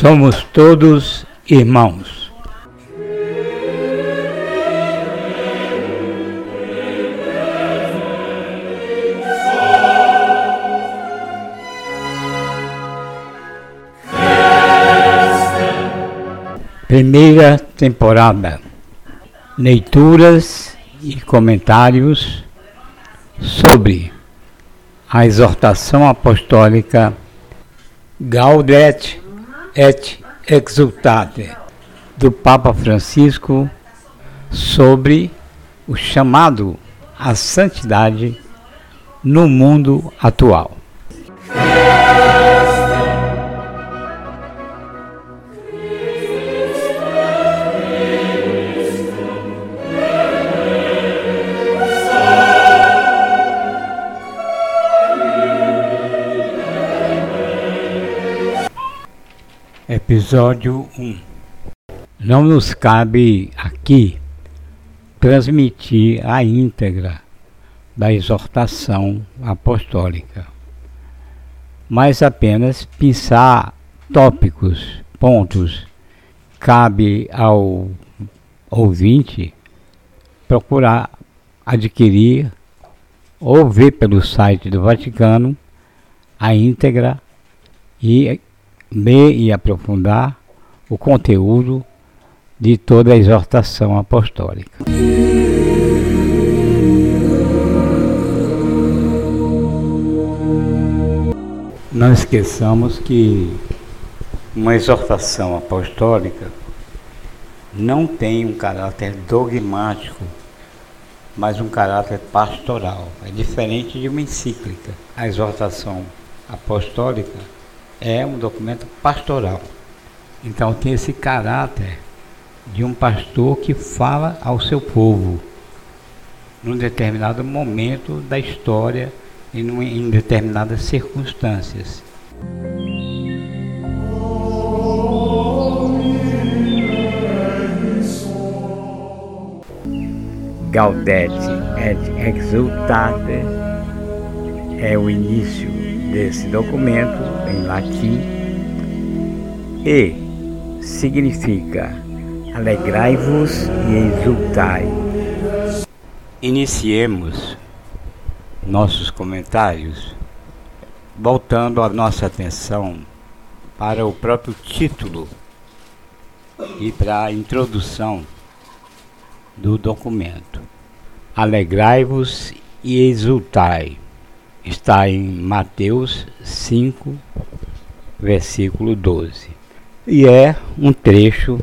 Somos todos irmãos. Primeira temporada. Leituras e comentários sobre a exortação apostólica Gaudet et Exultate do Papa Francisco sobre o chamado à santidade no mundo atual. Episódio 1 Não nos cabe aqui transmitir a íntegra da exortação apostólica, mas apenas pensar tópicos, pontos. Cabe ao ouvinte procurar adquirir ou ver pelo site do Vaticano a íntegra e ler e aprofundar o conteúdo de toda a exortação apostólica. Não esqueçamos que uma exortação apostólica não tem um caráter dogmático, mas um caráter pastoral. É diferente de uma encíclica. A exortação apostólica é um documento pastoral. Então tem esse caráter de um pastor que fala ao seu povo num determinado momento da história e em determinadas circunstâncias. Gaudete et exultate é o início desse documento em latim e significa alegrai-vos e exultai. Iniciemos nossos comentários voltando a nossa atenção para o próprio título e para a introdução do documento. Alegrai-vos e exultai está em Mateus 5, versículo 12. E é um trecho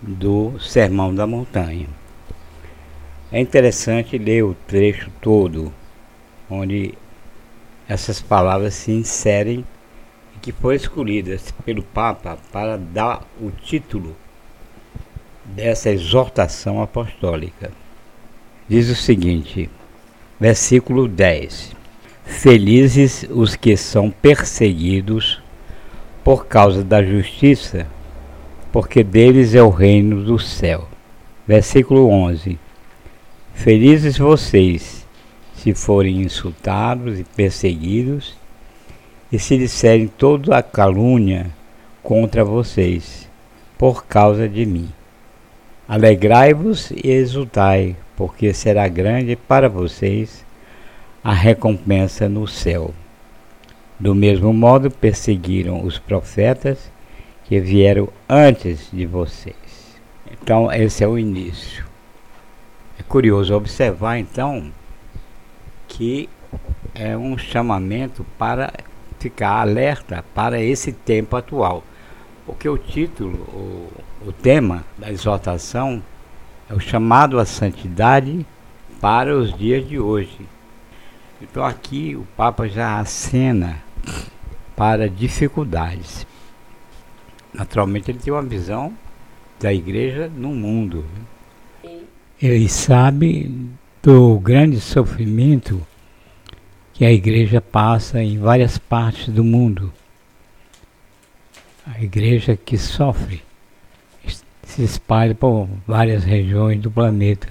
do Sermão da Montanha. É interessante ler o trecho todo, onde essas palavras se inserem e que foram escolhidas pelo Papa para dar o título dessa exortação apostólica. Diz o seguinte, versículo 10: Felizes os que são perseguidos por causa da justiça, porque deles é o reino do céu. Versículo 11: Felizes vocês, se forem insultados e perseguidos, e se disserem toda a calúnia contra vocês, por causa de mim. Alegrai-vos e exultai, porque será grande para vocês a recompensa no céu. Do mesmo modo, perseguiram os profetas que vieram antes de vocês. Então, esse é o início. É curioso observar, então, que é um chamamento para ficar alerta para esse tempo atual. Porque o título, o, o tema da exortação é o chamado à santidade para os dias de hoje. Então aqui o Papa já acena para dificuldades. Naturalmente ele tem uma visão da igreja no mundo. Ele sabe do grande sofrimento que a igreja passa em várias partes do mundo. A igreja que sofre se espalha por várias regiões do planeta.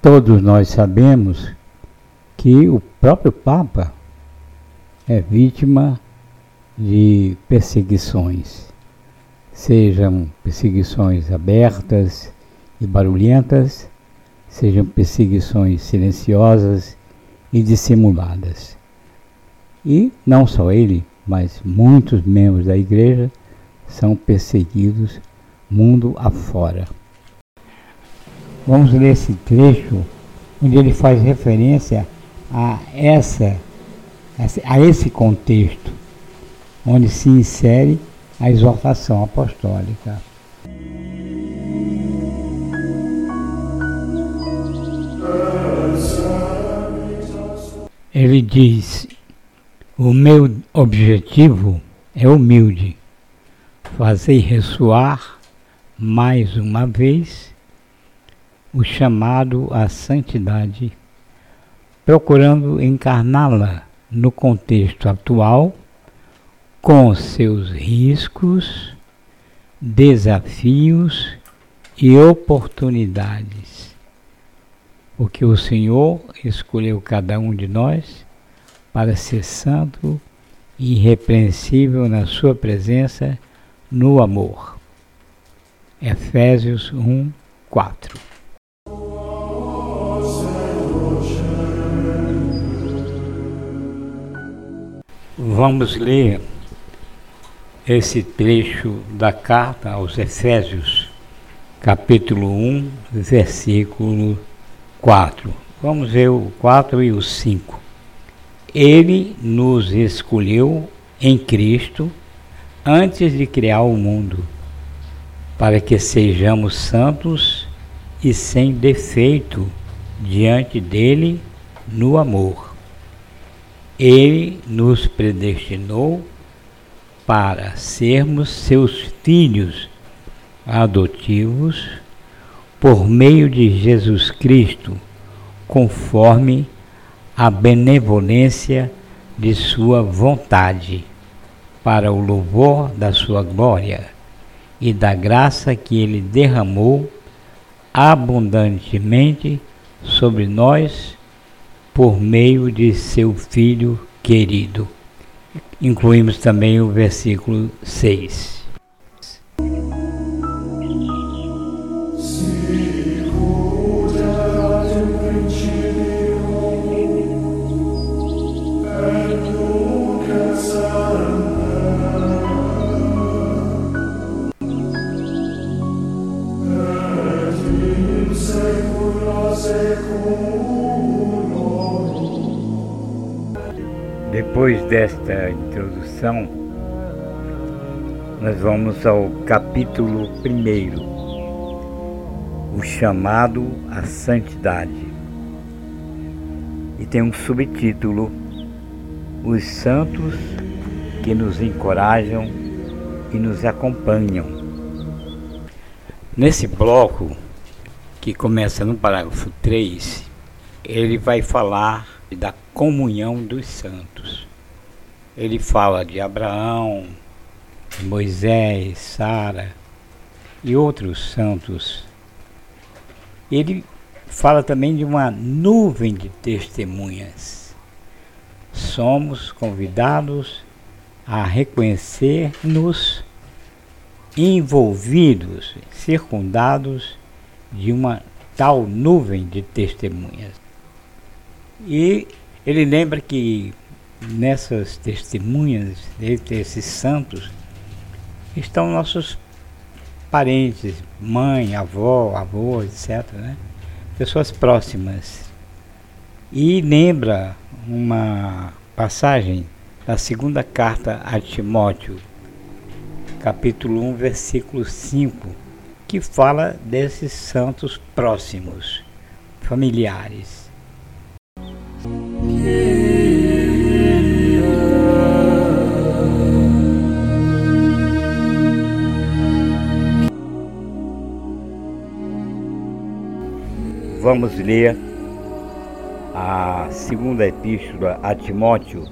Todos nós sabemos que o próprio Papa é vítima de perseguições. sejam perseguições abertas e barulhentas, sejam perseguições silenciosas e dissimuladas. E não só ele, mas muitos membros da igreja são perseguidos mundo afora. Vamos ler esse trecho onde ele faz referência a essa a esse contexto onde se insere a exortação apostólica. Ele diz: O meu objetivo é humilde, fazer ressoar mais uma vez o chamado à santidade, procurando encarná-la no contexto atual, com seus riscos, desafios e oportunidades. Porque o Senhor escolheu cada um de nós para ser santo e irrepreensível na Sua presença no amor. Efésios 1, 4. Vamos ler esse trecho da carta aos Efésios, capítulo 1, versículo 4. Vamos ver o 4 e o 5. Ele nos escolheu em Cristo antes de criar o mundo, para que sejamos santos e sem defeito diante dele no amor. Ele nos predestinou para sermos seus filhos adotivos por meio de Jesus Cristo, conforme a benevolência de Sua vontade, para o louvor da Sua glória e da graça que Ele derramou abundantemente sobre nós por meio de Seu Filho querido. Incluímos também o versículo 6. Desta introdução, nós vamos ao capítulo 1, o chamado à santidade. E tem um subtítulo: Os santos que nos encorajam e nos acompanham. Nesse bloco, que começa no parágrafo 3, ele vai falar da comunhão dos santos. Ele fala de Abraão, Moisés, Sara e outros santos. Ele fala também de uma nuvem de testemunhas. Somos convidados a reconhecer-nos envolvidos, circundados de uma tal nuvem de testemunhas. E ele lembra que nessas testemunhas, entre esses santos, estão nossos parentes, mãe, avó, avô, etc. Né? Pessoas próximas. E lembra uma passagem da segunda carta a Timóteo, capítulo 1, versículo 5, que fala desses santos próximos, familiares. Vamos ler a segunda epístola a Timóteo,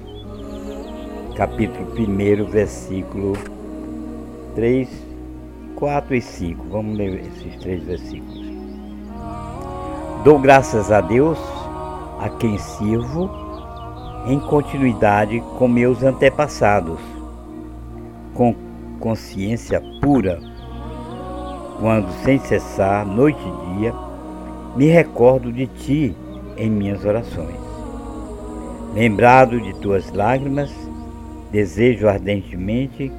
capítulo 1, versículo 3, 4 e 5. Vamos ler esses três versículos. Dou graças a Deus a quem sirvo em continuidade com meus antepassados, com consciência pura, quando sem cessar, noite e dia, me recordo de ti em minhas orações. Lembrado de tuas lágrimas, desejo ardentemente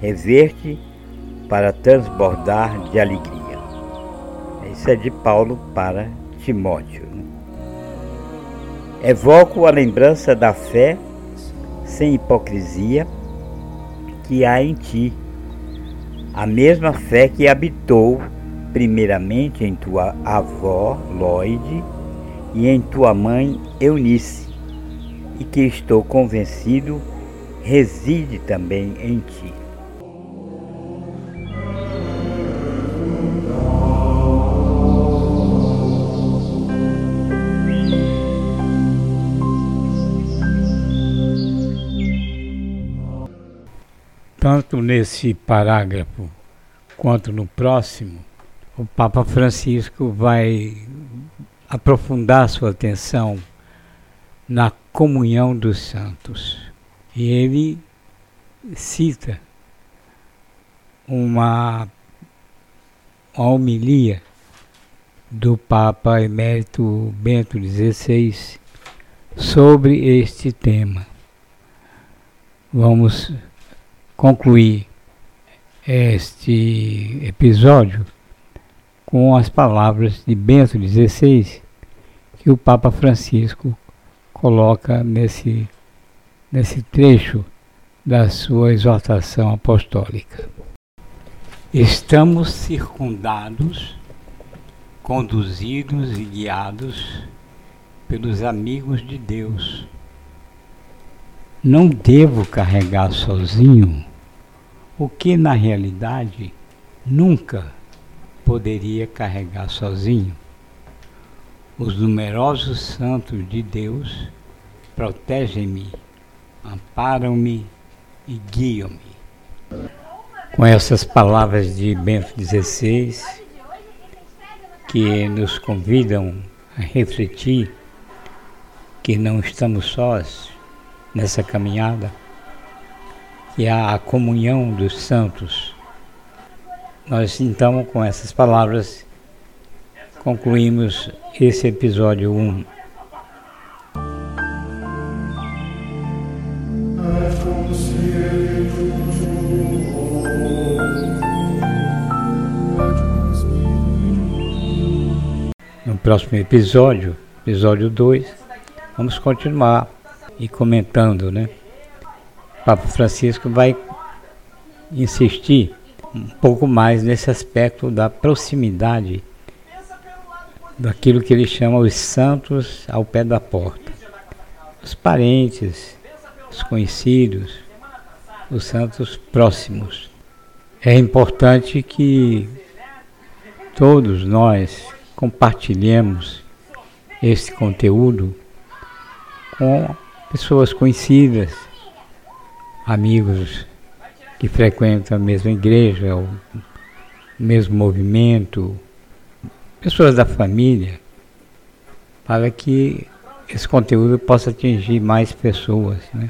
rever-te para transbordar de alegria. Isso é de Paulo para Timóteo. Evoco a lembrança da fé sem hipocrisia que há em ti, a mesma fé que habitou primeiramente em tua avó Lloyd e em tua mãe Eunice, e que estou convencido reside também em ti. Tanto nesse parágrafo quanto no próximo, o Papa Francisco vai aprofundar sua atenção na comunhão dos santos. E ele cita uma, uma homilia do Papa Emérito Bento XVI sobre este tema. Vamos concluir este episódio com as palavras de Bento XVI que o Papa Francisco coloca nesse, nesse trecho da sua exortação apostólica. Estamos circundados, conduzidos e guiados pelos amigos de Deus não devo carregar sozinho o que na realidade nunca poderia carregar sozinho. Os numerosos santos de Deus protegem-me, amparam-me e guiam-me. Com essas palavras de Bento XVI, que nos convidam a refletir que não estamos sós, nessa caminhada, que há a comunhão dos santos. Nós então, com essas palavras, concluímos esse episódio 1. No próximo episódio, episódio 2, vamos continuar e comentando, né? Papa Francisco vai insistir um pouco mais nesse aspecto da proximidade daquilo que ele chama os santos ao pé da porta. Os parentes, os conhecidos, os santos próximos. É importante que todos nós compartilhemos esse conteúdo com pessoas conhecidas, amigos que frequentam a mesma igreja, o mesmo movimento, pessoas da família, para que esse conteúdo possa atingir mais pessoas. Né?